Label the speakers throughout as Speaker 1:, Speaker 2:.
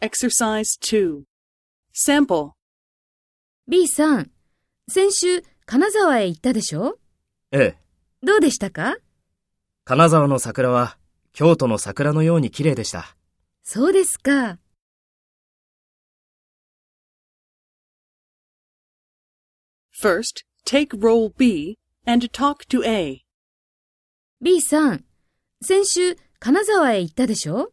Speaker 1: Exercise 2. Sample.
Speaker 2: B さん、先週金沢へ行ったでしょ？
Speaker 3: ええ、
Speaker 2: どうでしたか？
Speaker 3: 金沢の桜は京都の桜のように綺麗でした。
Speaker 2: そうですか。
Speaker 1: First, take role B and talk to A.
Speaker 2: B さん、先週金沢へ行ったでしょ？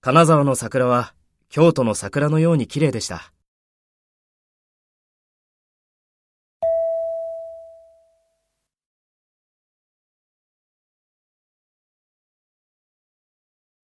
Speaker 3: 金沢の桜は京都の桜のように綺麗でした。